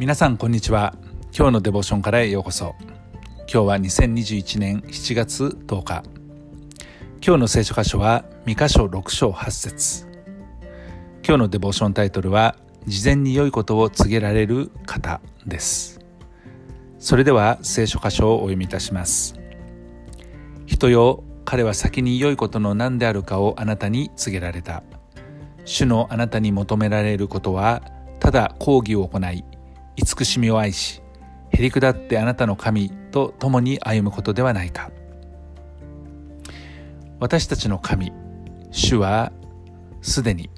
皆さんこんにちは。今日のデボーションからへようこそ。今日は2021年7月10日。今日の聖書箇所は三箇所6章8節。今日のデボーションタイトルは事前に良いことを告げられる方です。それでは聖書箇所をお読みいたします。人よ彼は先に良いことの何であるかをあなたに告げられた。主のあなたに求められることはただ講義を行い慈しみを愛しへりくだってあなたの神と共に歩むことではないか。私たちの神主はすでに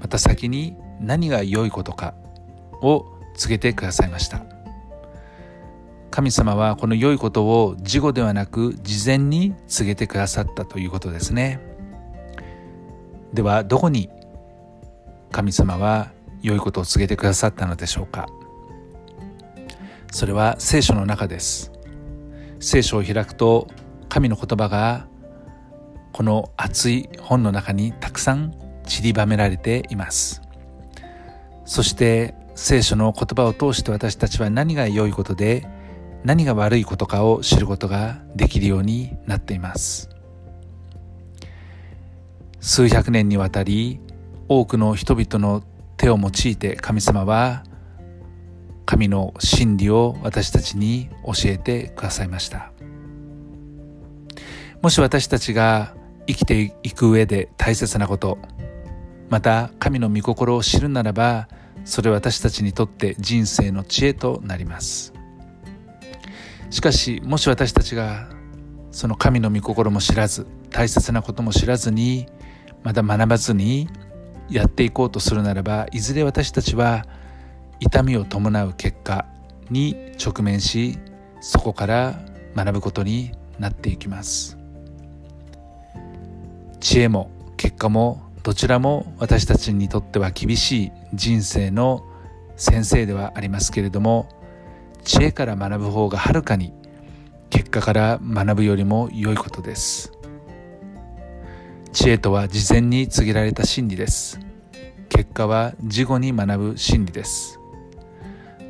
また先に何が良いことかを告げてくださいました。神様はこの良いことを事後ではなく事前に告げてくださったということですね。ではどこに神様は良いことを告げてくださったのでしょうか。それは聖書の中です。聖書を開くと神の言葉がこの熱い本の中にたくさん散りばめられています。そして聖書の言葉を通して私たちは何が良いことで何が悪いことかを知ることができるようになっています。数百年にわたり多くの人々の手を用いて神様は神の真理を私たちに教えてくださいました。もし私たちが生きていく上で大切なことまた神の御心を知るならばそれは私たちにとって人生の知恵となります。しかしもし私たちがその神の御心も知らず大切なことも知らずにまだ学ばずにやっていこうとするならばいずれ私たちは痛みを伴う結果に直面しそこから学ぶことになっていきます。知恵も結果もどちらも私たちにとっては厳しい人生の先生ではありますけれども知恵から学ぶ方がはるかに結果から学ぶよりも良いことです。知恵とは事前に告げられた真理です。結果は事後に学ぶ真理です。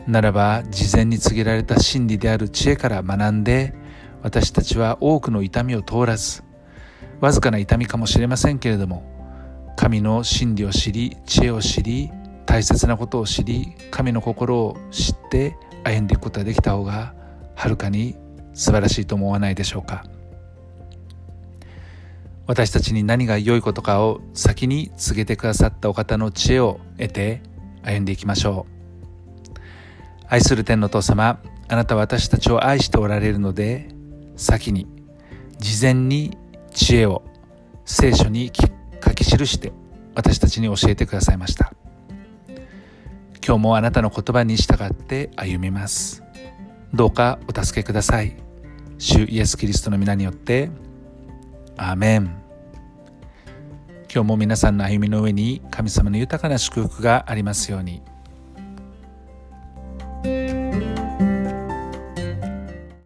ならば事前に告げられた真理である知恵から学んで私たちは多くの痛みを通らずわずかな痛みかもしれませんけれども神の真理を知り知恵を知り大切なことを知り神の心を知って歩んでいくことができた方がはるかに素晴らしいと思わないでしょうか。私たちに何が良いことかを先に告げてくださったお方の知恵を得て歩んでいきましょう。愛する天の父様あなたは私たちを愛しておられるので先に事前に知恵を聖書に書き記して私たちに教えてくださいました。今日もあなたの言葉に従って歩みます。どうかお助けください。主イエス・キリストの皆によってアーメン。今日も皆さんの歩みの上に神様の豊かな祝福がありますように。